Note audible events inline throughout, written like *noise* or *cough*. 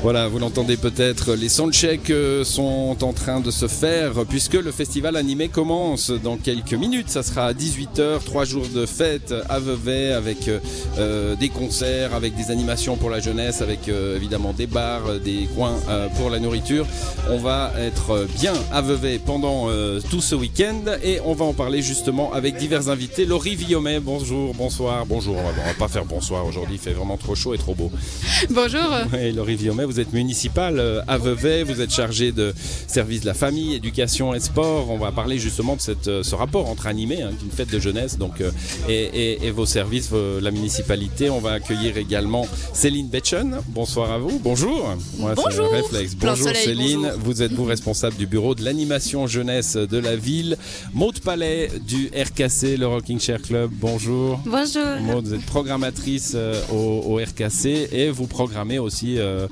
Voilà, vous l'entendez peut-être, les soundchecks euh, sont en train de se faire puisque le festival animé commence dans quelques minutes. Ça sera à 18h, trois jours de fête à Vevey avec euh, euh, des concerts, avec des animations pour la jeunesse, avec évidemment des bars, des coins pour la nourriture. On va être bien à Vevey pendant tout ce week-end et on va en parler justement avec divers invités. Laurie Villaumet, bonjour, bonsoir, bonjour. On va, va pas faire bonsoir aujourd'hui, il fait vraiment trop chaud et trop beau. Bonjour. Oui, Laurie Villaumet, vous êtes municipal euh, à Vevey, vous êtes chargé de service de la famille, éducation et sport. On va parler justement de cette, euh, ce rapport entre animé, hein, une fête de jeunesse, donc, euh, et, et, vos services, la municipalité. On va accueillir également Céline Betchen. Bonsoir à vous. Bonjour. bonjour. Réflexe. Bonjour Céline. Vous êtes vous responsable du bureau de l'animation jeunesse de la ville? Maud Palais du RKC, le Rocking Chair Club. Bonjour. Bonjour. Maud, vous êtes programmatrice au, au, RKC et vous programmez aussi euh,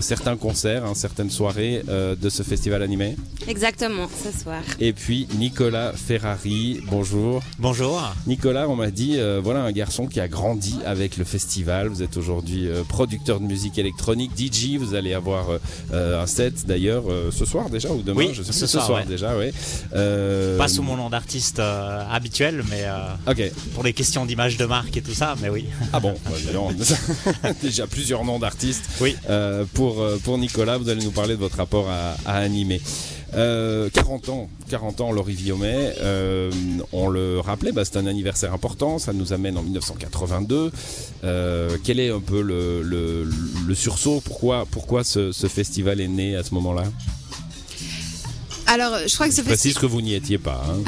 certains concerts, hein, certaines soirées euh, de ce festival animé. Exactement, ce soir. Et puis Nicolas Ferrari, bonjour. Bonjour. Nicolas, on m'a dit, euh, voilà un garçon qui a grandi avec le festival. Vous êtes aujourd'hui producteur de musique électronique, DJ. Vous allez avoir un set d'ailleurs ce soir déjà ou demain Oui, je sais ce soir, déjà, oui. Pas sous mon nom d'artiste habituel, mais pour les questions d'image de marque et tout ça, mais oui. Ah bon, *laughs* déjà plusieurs noms d'artistes. Oui. Euh, euh, pour Nicolas, vous allez nous parler de votre rapport à, animer. 40 euh, ans, 40 ans, Laurie Villaumet, on le rappelait, bah, c'est un anniversaire important, ça nous amène en 1982. quel est un peu le, le, sursaut? Pourquoi, pourquoi ce, festival est né à ce moment-là? Alors, je crois que précise que vous n'y étiez pas. Hein.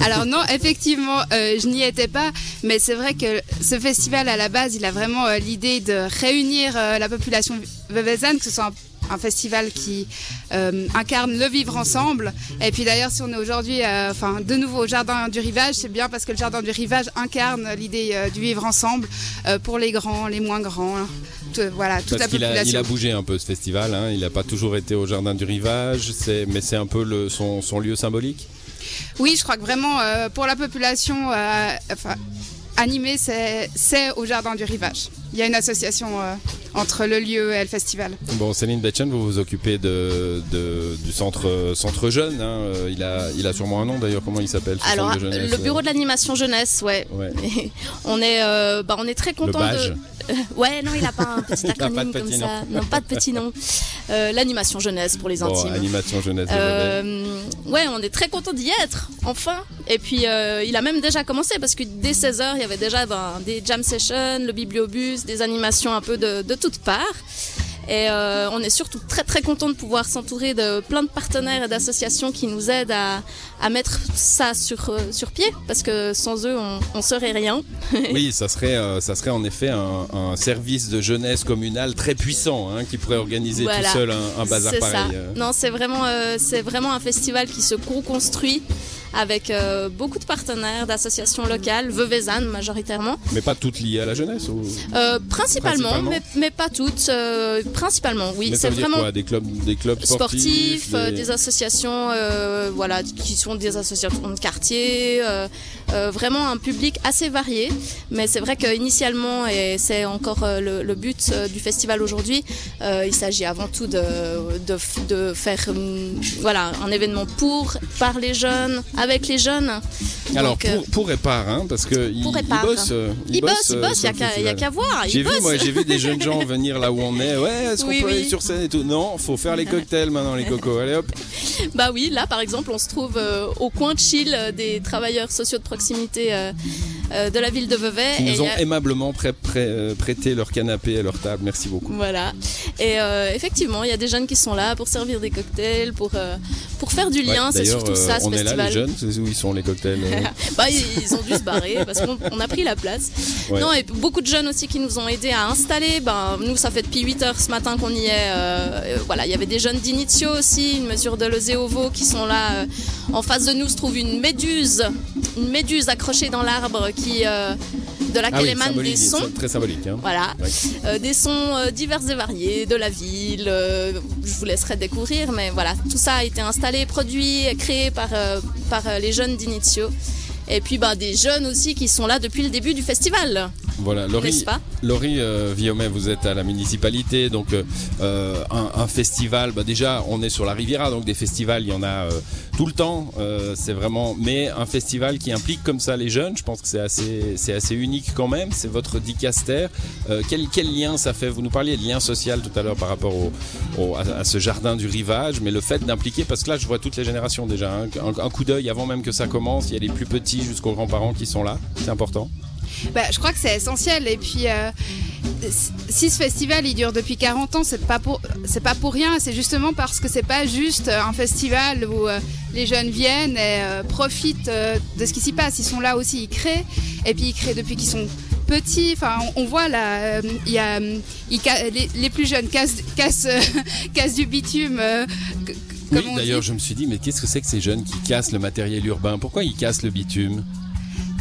*laughs* Alors non, effectivement, je n'y étais pas, mais c'est vrai que ce festival à la base, il a vraiment l'idée de réunir la population Vevezan, que ce soit un, festival qui euh, incarne le vivre ensemble. Et puis d'ailleurs, si on est aujourd'hui, euh, enfin, de nouveau au Jardin du Rivage, c'est bien parce que le Jardin du Rivage incarne l'idée euh, du vivre ensemble pour les grands, les moins grands. Voilà, toute la population. A, il a bougé un peu ce festival. Hein. Il n'a pas toujours été au Jardin du Rivage, mais c'est un peu le, son, son, lieu symbolique. Oui, je crois que vraiment pour la population, enfin, animé, c'est au Jardin du Rivage. Il y a une association entre le lieu et le festival. Bon, Céline Betchen, vous vous occupez de, du centre, centre jeune. Hein. Il, a, il a sûrement un nom d'ailleurs. Comment il s'appelle Alors, le bureau de l'animation jeunesse, ouais. *laughs* on, est, euh, bah, on est très content de. *laughs* ouais, non, il n'a pas un petit *laughs* acronyme comme ça. Non, pas de petit nom. Euh, l'animation jeunesse pour les intimes. animation jeunesse. Euh, ouais, on est très content d'y être, enfin. Et puis, il a même déjà commencé parce que dès 16h, il y avait déjà ben, des jam sessions, le bibliobus, des animations un peu de, de toutes parts. Et euh, on est surtout très très content de pouvoir s'entourer de plein de partenaires et d'associations qui nous aident à, à mettre ça sur, euh, sur pied, parce que sans eux, on, on serait rien. *laughs* oui, ça serait, euh, ça serait en effet un, un, service de jeunesse communal très puissant, hein, qui pourrait organiser tout seul un, un bazar pareil. Ça. Non, c'est vraiment, c'est vraiment un festival qui se co-construit avec euh, beaucoup de partenaires, d'associations locales, Veuvezanne majoritairement. Mais pas toutes liées à la jeunesse ou... euh, principalement, Mais, mais, pas toutes. Euh, principalement, oui. C'est vraiment quoi des clubs, des clubs sportifs, sportifs des... des... associations, voilà, qui sont des associations de quartier. vraiment un public assez varié. Mais c'est vrai qu'initialement, et c'est encore le, le, but du festival aujourd'hui, il s'agit avant tout de, de, de faire voilà, un événement pour, par les jeunes, avec les jeunes. Alors pour, euh, pour Répar, hein, parce que il, bosse, il, bosse, il bosse, il n'y a qu'à voir. J'ai vu, moi, j'ai vu des jeunes gens *laughs* venir là où on est. Ouais, est-ce qu'on peut aller sur scène et tout? Non, faut faire les cocktails maintenant, les cocos. Allez hop. *laughs* Bah oui, là par exemple, on se trouve euh, au coin de chill des travailleurs sociaux de proximité euh, de la ville de Vevey. Ils nous ont aimablement prêté leur canapé et leur table. Merci beaucoup. Voilà. Et effectivement, il y a des jeunes qui sont là pour servir des cocktails, pour pour faire du lien. c'est surtout ça, ce on festival. Est là, les jeunes, c'est où ils sont les cocktails euh *laughs* bah, ils, ont dû se barrer parce qu'on a pris la place. Non, et beaucoup de jeunes aussi qui nous ont aidés à installer. Ben, nous, ça fait depuis 8 heures ce matin qu'on y est. Euh, voilà, il y avait des jeunes d'Initio aussi, une mesure de Lezéovo qui sont là. Euh, en face de nous se trouve une méduse, une méduse accrochée dans l'arbre qui de laquelle ah émanent des sons. Très symbolique. Hein. Voilà. Euh, des sons euh, divers et variés de la ville. Euh, je vous laisserai découvrir, mais voilà. Tout ça a été installé, produit, créé par, par les jeunes d'Initio. Et puis bah, des jeunes aussi qui sont là depuis le début du festival. Voilà, Laurie, Laurie euh, vous êtes à la municipalité, donc euh, un, festival. Bah déjà, on est sur la Riviera, donc des festivals, il y en a euh, tout le temps. Euh, c'est vraiment, mais un festival qui implique comme ça les jeunes, je pense que c'est assez, assez unique quand même. C'est votre dicaster. quel, lien ça fait? Vous nous parliez de lien social tout à l'heure par rapport à, ce jardin du rivage, mais le fait d'impliquer, parce que là, je vois toutes les générations déjà. Hein. un, un coup d'œil avant même que ça commence. Il y a les plus petits jusqu'aux grands-parents qui sont là. C'est important. Bah, je crois que c'est essentiel. Et puis, euh, si ce festival il dure depuis 40 ans, c'est pas pour c'est pas pour rien. C'est justement parce que c'est pas juste un festival où euh, les jeunes viennent et euh, profitent de ce qui s'y passe. Ils sont là aussi, ils créent. Et puis ils créent depuis qu'ils sont petits. Enfin, on, voit là, il y a les, plus jeunes cassent, cassent, *laughs* du bitume. oui, d'ailleurs, je me suis dit, mais qu'est-ce que c'est que ces jeunes qui cassent le matériel urbain? Pourquoi ils cassent le bitume?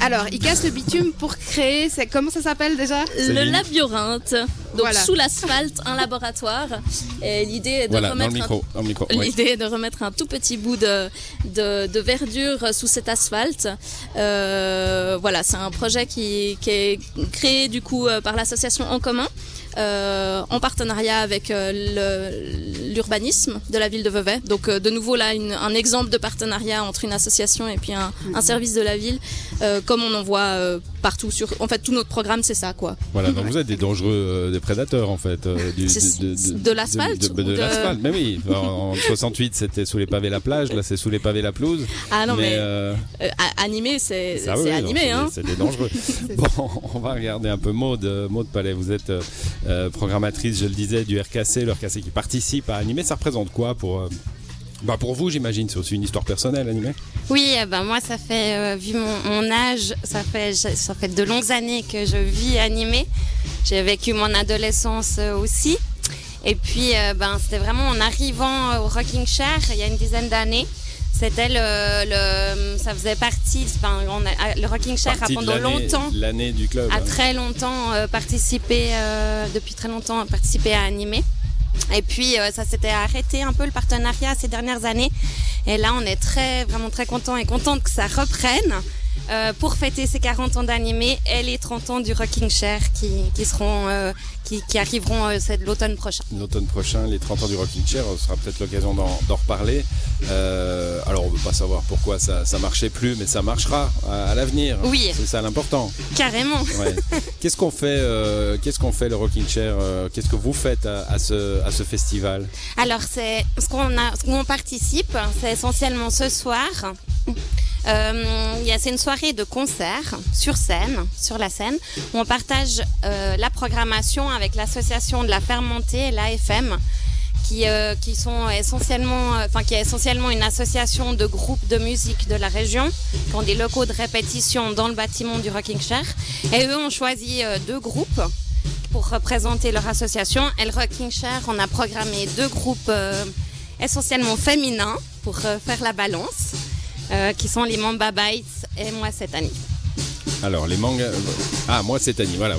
Alors, ils cassent le bitume pour créer, c'est comment ça s'appelle déjà Le labyrinthe. Donc sous l'asphalte, un laboratoire. Et l'idée est de remettre un... l'idée de remettre un tout petit bout de, de, verdure sous cet asphalte. Euh, voilà, c'est un projet qui, qui, est créé du coup euh, par l'association En Commun. Euh, en partenariat avec euh, l'urbanisme de la ville de Vevey. Donc euh, de nouveau là un exemple de partenariat entre une association et puis un, un service de la ville, comme on en voit partout sur. En fait, tout notre programme c'est ça quoi. Voilà, donc *laughs* vous êtes des dangereux, des prédateurs en fait. Du, de, de, l'asphalte. De, l'asphalte, mais oui. *laughs* En, 68 c'était sous les pavés la plage, là c'est sous les pavés la pelouse. Ah non mais, animé c'est animé hein. C'est des dangereux. *laughs* bon, on va regarder un peu Maude, Maude Palais. Vous êtes euh, programmatrice, je le disais, du RKC, le RKC qui participe à animer. Ça représente quoi pour, euh, bah pour vous, j'imagine, c'est aussi une histoire personnelle, animée Oui, ben moi, ça fait, euh, vu mon, âge, ça fait, de longues années que je vis animée. J'ai vécu mon adolescence aussi. Et puis, ben, c'était vraiment en arrivant au Rocking Chair, il y a une dizaine d'années. C'était le, ça faisait partie, enfin, le Rocking Chair a pendant longtemps, l'année du club, a hein. très longtemps euh, participé, euh, depuis très longtemps participé à animer. Et puis euh, ça s'était arrêté un peu le partenariat ces dernières années. Et là, on est très, vraiment très content et contente que ça reprenne. Euh, pour fêter ses 40 ans d'animé et les 30 ans du Rocking Chair qui, qui seront, euh, qui, qui, arriveront euh, l'automne prochain. L'automne prochain, les 30 ans du Rocking Chair, ce sera peut-être l'occasion d'en reparler. alors on ne veut pas savoir pourquoi ça, ça marchait plus, mais ça marchera à, l'avenir. Oui. C'est ça l'important. Carrément. Qu'est-ce qu'on fait, qu'est-ce qu'on fait le Rocking Chair Qu'est-ce que vous faites à, ce, à ce festival? Alors c'est ce qu'on a, ce qu'on participe, c'est essentiellement ce soir. Euh, c'est une soirée de concert sur scène, sur la scène, où on partage euh, la programmation avec l'association de la Fermentée l'AFM, qui, euh, qui sont essentiellement, enfin qui est essentiellement une association de groupes de musique de la région, qui ont des locaux de répétition dans le bâtiment du Rocking Chair. Et eux ont choisi deux groupes pour représenter leur association. Et le Rocking Chair, on a programmé deux groupes essentiellement féminins pour faire la balance. Euh, qui sont les Mamba Bites et moi cette année. Alors les mangas. Ah moi c'est Annie, voilà,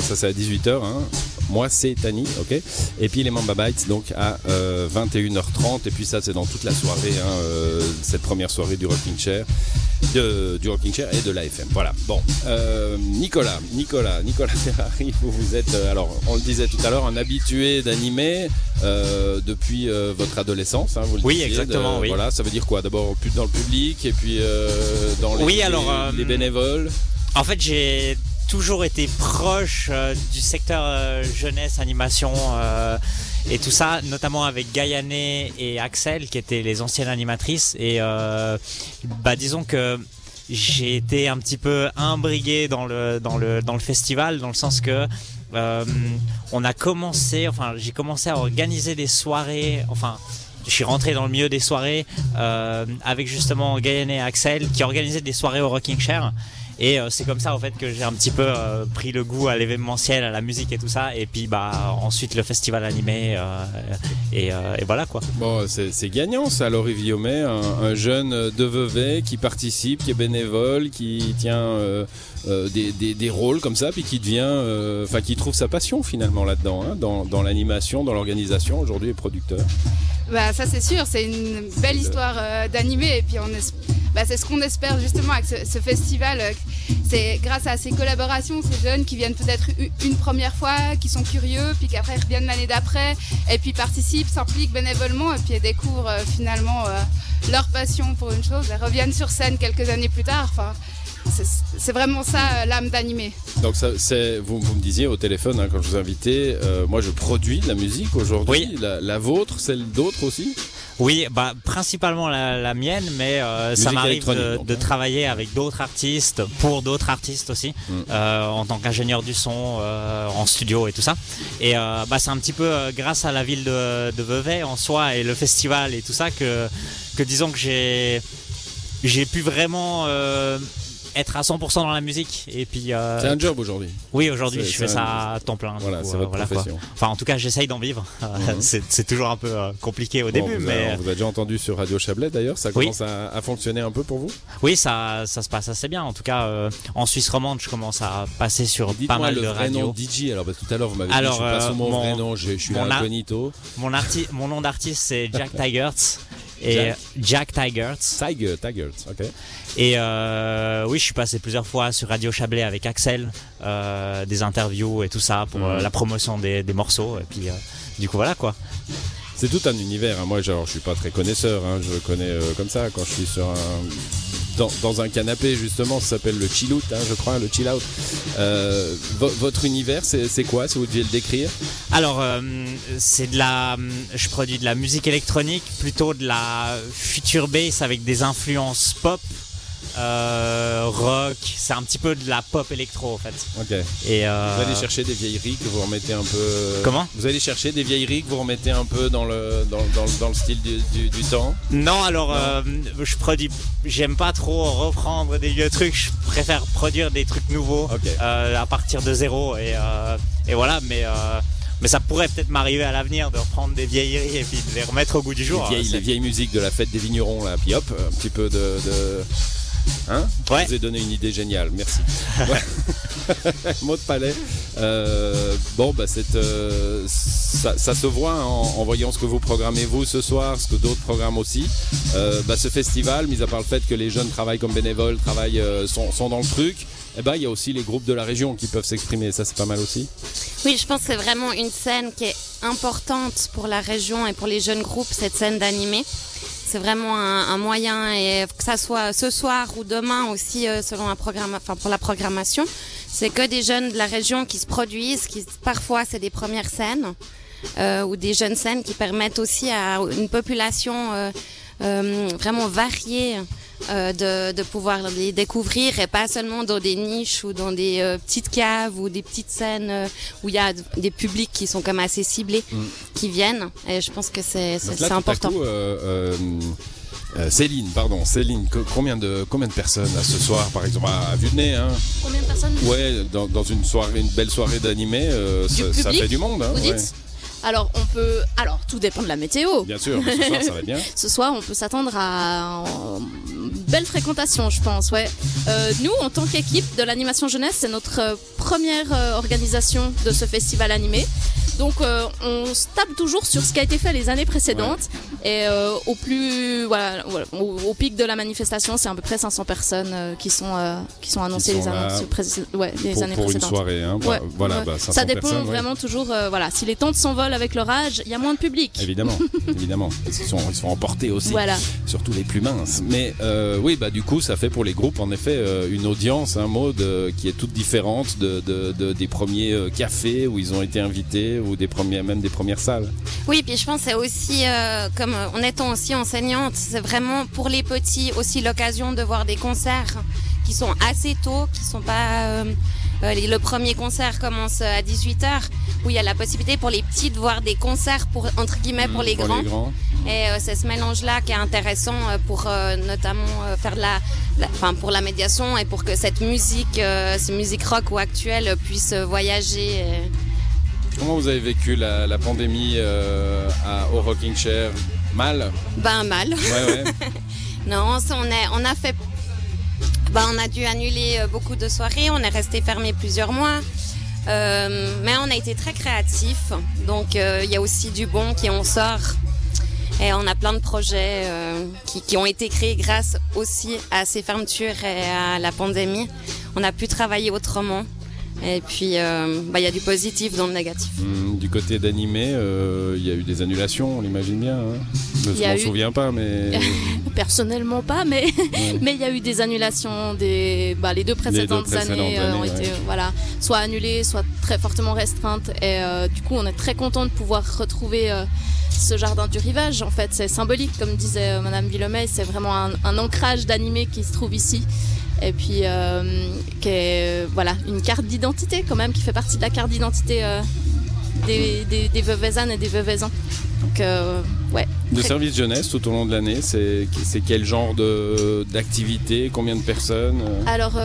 ça c'est à 18h. Hein. Moi c'est Annie, ok. Et puis les Mamba Bites donc à 21h30 euh, et puis ça c'est dans toute la soirée, hein, euh, cette première soirée du Rocking Chair de, du Rocking Chair et de l'AFM. Voilà. Bon, euh, Nicolas, Nicolas, Nicolas Ferrari, vous, vous êtes, alors on le disait tout à l'heure, un habitué d'animer euh, depuis votre adolescence. Hein, vous le oui, exactement. oui. Voilà, ça veut dire quoi? D'abord plus dans le public et puis dans les, oui, alors, les, bénévoles? En fait, j'ai toujours été proche du secteur jeunesse, animation et tout ça, notamment avec Gaillané et Axel, qui étaient les anciennes animatrices. Et euh, bah, disons que j'ai été un petit peu imbrigué dans le dans le dans le festival, dans le sens que euh, on a commencé, enfin j'ai commencé à organiser des soirées, enfin je suis rentré dans le milieu des soirées euh, avec justement Gaillané et Axel qui organisaient des soirées au Rocking Chair. Et euh, c'est comme ça en fait que j'ai un petit peu euh, pris le goût à l'événementiel, à la musique et tout ça. Et puis bah ensuite le festival animé euh, et, et, voilà quoi. Bon, c'est gagnant ça, Laurie Viomet, un, un, jeune de Vevey qui participe, qui est bénévole, qui tient des, des, des, rôles comme ça, puis qui devient, enfin qui trouve sa passion finalement là-dedans, hein, dans, dans l'animation, dans l'organisation. Aujourd'hui est producteur. Bah ça c'est sûr, c'est une belle histoire d'animé et puis on est bah, c'est ce qu'on espère justement avec ce, festival. C'est grâce à ces collaborations, ces jeunes qui viennent peut-être une première fois, qui sont curieux, puis qu'après reviennent l'année d'après, et puis participent, s'impliquent bénévolement, et puis découvrent finalement leur passion pour une chose, et reviennent sur scène quelques années plus tard. Enfin, c'est vraiment ça euh, l'âme d'animer. Donc ça, vous, vous, me disiez au téléphone hein, quand je vous invitais, euh, moi je produis de la musique aujourd'hui, oui. la, vôtre, celle d'autres aussi? Oui, bah principalement la, mienne, mais euh, ça m'arrive de, travailler avec d'autres artistes, pour d'autres artistes aussi, mm. en tant qu'ingénieur du son, en studio et tout ça. Et bah c'est un petit peu grâce à la ville de, de Vevey en soi et le festival et tout ça que que disons que j'ai j'ai pu vraiment être à 100% dans la musique. Et puis. Euh, c'est un job aujourd'hui. Oui, aujourd'hui, je fais ça à temps plein. Voilà, c'est votre profession. Enfin, en tout cas, j'essaye d'en vivre. Mhm. *laughs* c'est toujours un peu euh, compliqué au début, vous mais. on vous a déjà entendu sur Radio Chablais d'ailleurs. Ça commence à, fonctionner un peu pour vous? Oui, ça, ça se passe assez bien. En tout cas, euh, en Suisse romande, je commence à passer sur pas mal le de Nom DJ. Alors, parce que tout à l'heure, vous m'avez dit je passe mon, vrai nom. Je, suis mon incognito. Mon, mon nom d'artiste, c'est Jack *laughs* Tigerts. Et Jack, Tigerts. Tiger, Tigerts, ok. Et euh, oui, je suis passé plusieurs fois sur Radio Chablais avec Axel, euh, des interviews et tout ça pour euh, la promotion des, morceaux. Et puis, du coup, voilà quoi. C'est tout un univers. Hein. Moi, genre, je suis pas très connaisseur. Hein. Je connais comme ça quand je suis sur un, dans, un canapé justement. Ça s'appelle le chill out, hein, je crois, le chill out. votre univers, c'est quoi si vous deviez le décrire? Alors, c'est de la. Je produis de la musique électronique, plutôt de la future bass avec des influences pop euh, rock, c'est un petit peu de la pop électro en fait. Ok. Et euh, Vous allez chercher des vieilleries que vous remettez un peu. Comment? Vous allez chercher des vieilleries que vous remettez un peu dans le, dans, dans, le style du, du, temps? Non, alors euh, je produis. J'aime pas trop reprendre des vieux trucs, je préfère produire des trucs nouveaux à partir de zéro. Et, et voilà, mais. Mais ça pourrait peut-être m'arriver à l'avenir de reprendre des vieilleries et puis de les remettre au goût du jour. Les vieilles, les vieilles musiques de la fête des vignerons, là, puis hop, un petit peu de, Hein Je vous ai donné une idée géniale, merci. *laughs* Mot de palais. Euh, bon, bah, euh, ça, se voit en, voyant ce que vous programmez vous ce soir, ce que d'autres programment aussi. Euh, bah, ce festival, mis à part le fait que les jeunes travaillent comme bénévoles, travaillent, sont, dans le truc, eh ben, il y a aussi les groupes de la région qui peuvent s'exprimer. Ça, c'est pas mal aussi. Oui, je pense que c'est vraiment une scène qui est importante pour la région et pour les jeunes groupes, cette scène d'animé c'est vraiment un, moyen et que ça soit ce soir ou demain aussi euh, selon un programme, enfin pour la programmation, c'est que des jeunes de la région qui se produisent, qui parfois c'est des premières scènes euh, ou des jeunes scènes qui permettent aussi à une population euh, vraiment variée euh, de, pouvoir les découvrir et pas seulement dans des niches ou dans des euh, petites caves ou des petites scènes euh, où il y a des publics qui sont comme assez ciblés mm. qui viennent et je pense que c'est important. Céline, pardon, Céline, combien de combien de personnes à ce soir, par exemple, à, vue de nez hein Combien de personnes? Ouais, dans, une soirée, une belle soirée d'animé, ça, fait du monde. Hein, vous dites? Alors, on peut. Alors, tout dépend de la météo. Bien sûr, ce soir, ça va bien. *laughs* ce soir, on peut s'attendre à une belle fréquentation, je pense. Ouais. Euh, nous, en tant qu'équipe de l'animation jeunesse, c'est notre première euh, organisation de ce festival animé. Donc euh, on se tape toujours sur ce qui a été fait les années précédentes et euh, au plus voilà, au, pic de la manifestation, c'est à peu près 500 personnes euh, qui sont qui sont annoncées les, années, ouais, les années pour précédentes. Une soirée, hein, bah, voilà, bah, ça dépend vraiment toujours voilà, si les tentes s'envolent avec leur âge, il y a moins de public. Évidemment, *laughs* évidemment, ils sont ils sont emportés aussi. Voilà. Surtout les plus minces. Mais oui, bah du coup, ça fait pour les groupes en effet une audience, un mode qui est toute différente de, de, de des premiers cafés où ils ont été invités ou des premiers, même des premières salles. Oui, puis je pense c'est aussi, euh, comme en étant aussi enseignante, c'est vraiment pour les petits aussi l'occasion de voir des concerts qui sont assez tôt, qui sont pas... Euh, euh, le premier concert commence à 18h, où il y a la possibilité pour les petits de voir des concerts pour entre guillemets pour, mmh, les, grands. Et c'est ce mélange-là qui est intéressant pour notamment faire la, enfin pour la médiation et pour que cette musique, cette musique rock ou actuelle puisse voyager. Comment vous avez vécu la, pandémie euh, au Rocking Chair? Mal? Ben mal. Ouais, ouais. *laughs* non, on, est, on a fait. Ben, on a dû annuler euh, beaucoup de soirées, on est resté fermé plusieurs mois. Euh, mais on a été très créatifs. Donc il y a aussi du bon qui en sort. Et on a plein de projets euh, qui, ont été créés grâce aussi à ces fermetures et à la pandémie. On a pu travailler autrement. Et puis, euh, bah, il y a du positif dans le négatif. Hmm, du côté d'animé, euh, il y a eu des annulations, on l'imagine bien. Hein je ne m'en souviens pas, mais. *laughs* Personnellement pas, mais *laughs* mais il y a eu des annulations. Des, bah, les deux précédentes, années, ont été voilà, soit annulées, soit très fortement restreintes. Et du coup, on est très content de pouvoir retrouver ce jardin du rivage. En fait, c'est symbolique, comme disait euh, Madame Villomey, c'est vraiment un, ancrage d'animé qui se trouve ici. Et puis, euh, qui est voilà, une carte d'identité quand même, qui fait partie de la carte d'identité euh, des, des, des et des Veuvaisans. Donc, ouais. De service jeunesse tout au long de l'année, c'est quel genre d'activité Combien de personnes Alors,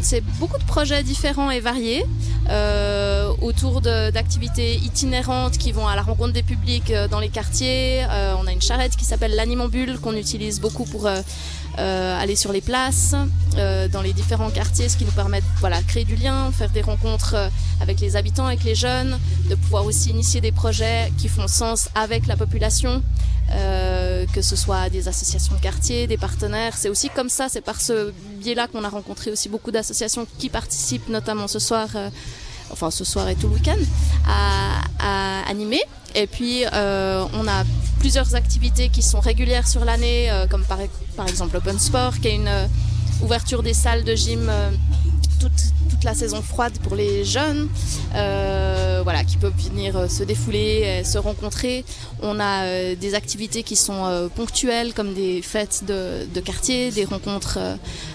c'est beaucoup de projets différents et variés. Euh, autour d'activités itinérantes qui vont à la rencontre des publics euh, dans les quartiers. Euh, on a une charrette qui s'appelle l'animambule qu'on utilise beaucoup pour aller sur les places, dans les différents quartiers, ce qui nous permet de voilà, créer du lien, faire des rencontres avec les habitants, avec les jeunes, de pouvoir aussi initier des projets qui font sens avec la population. que ce soit des associations de quartier, des partenaires. C'est aussi comme ça, c'est par ce biais-là qu'on a rencontré aussi beaucoup d'associations qui participent, notamment ce soir enfin ce soir et tout le week-end, à, animer. Et puis euh, on a plusieurs activités qui sont régulières sur l'année, euh, comme par, exemple Open Sport, qui est une euh, ouverture des salles de gym toute, toute, la saison froide pour les jeunes, voilà, qui peuvent venir se défouler, et se rencontrer. On a des activités qui sont ponctuelles, comme des fêtes de, de quartier, des rencontres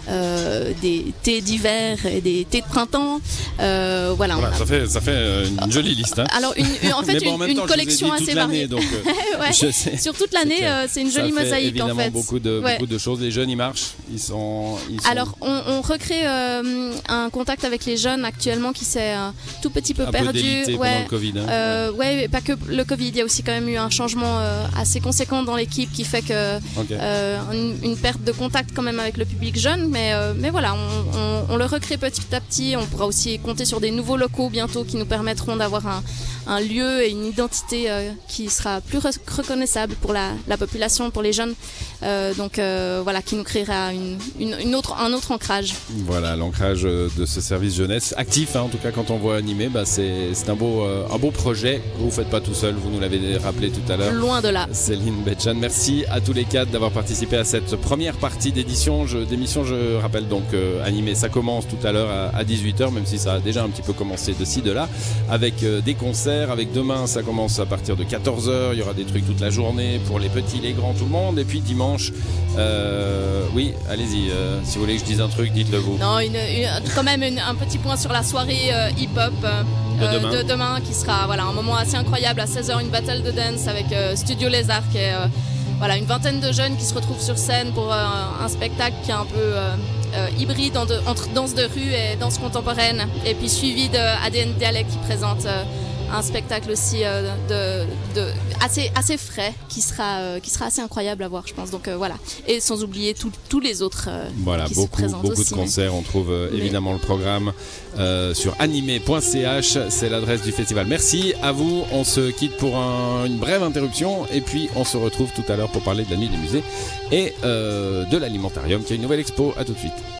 euh, des thés d'hiver et des thés de printemps. Euh, voilà, ça, fait, ça fait euh, une jolie liste. Hein. Alors, une, en fait, une, collection assez variée. Donc, *laughs* Sur toute l'année, c'est une jolie mosaïque en fait. Beaucoup de, beaucoup de choses. Les jeunes, ils marchent. Ils sont, Alors, on, recrée un contact avec les jeunes actuellement qui s'est un tout petit peu perdu. Peu ouais, le COVID, hein. ouais, pas que le Covid. Il y a aussi quand même eu un changement assez conséquent dans l'équipe qui fait que une, une, perte de contact quand même avec le public jeune euh, mais, voilà, on, le recrée petit à petit. On pourra aussi compter sur des nouveaux locaux bientôt qui nous permettront d'avoir un, lieu et une identité euh, qui sera plus reconnaissable pour la, population, pour les jeunes. Euh, donc voilà, qui nous créera une, autre, un autre ancrage. Voilà, l'ancrage de ce service jeunesse actif, hein, en tout cas quand on voit animé, bah, c'est un beau, un beau projet. Vous ne faites pas tout seul, vous nous l'avez rappelé tout à l'heure. Loin de là. Céline Betchan, merci à tous les quatre d'avoir participé à cette première partie d'édition. D'émission, je rappelle donc euh, animé, ça commence tout à l'heure à, 18h, même si ça a déjà un petit peu commencé de ci, de là, avec euh, des concerts, avec demain ça commence à partir de 14h, il y aura des trucs toute la journée pour les petits, les grands, tout le monde, et puis dimanche, euh, oui, allez-y, si vous voulez que je dise un truc, dites-le vous. Non, quand même un petit point sur la soirée hip-hop. De demain. qui sera voilà un moment assez incroyable à 16h une battle de dance avec Studio Lézard qui est voilà, une vingtaine de jeunes qui se retrouvent sur scène pour euh, un spectacle qui est un peu euh, euh, hybride entre danse de rue et danse contemporaine. Et puis suivi de ADN Dialect qui présente un spectacle aussi de, assez, assez frais qui sera, qui sera assez incroyable à voir, je pense. Donc voilà. Et sans oublier tous les autres voilà, qui beaucoup, se beaucoup de concerts. On trouve évidemment le programme sur animé.ch. C'est l'adresse du festival. Merci à vous. On se quitte pour une brève interruption et puis on se retrouve tout à l'heure pour parler de la nuit des musées et euh, de l'alimentarium qui a une nouvelle expo. À tout de suite.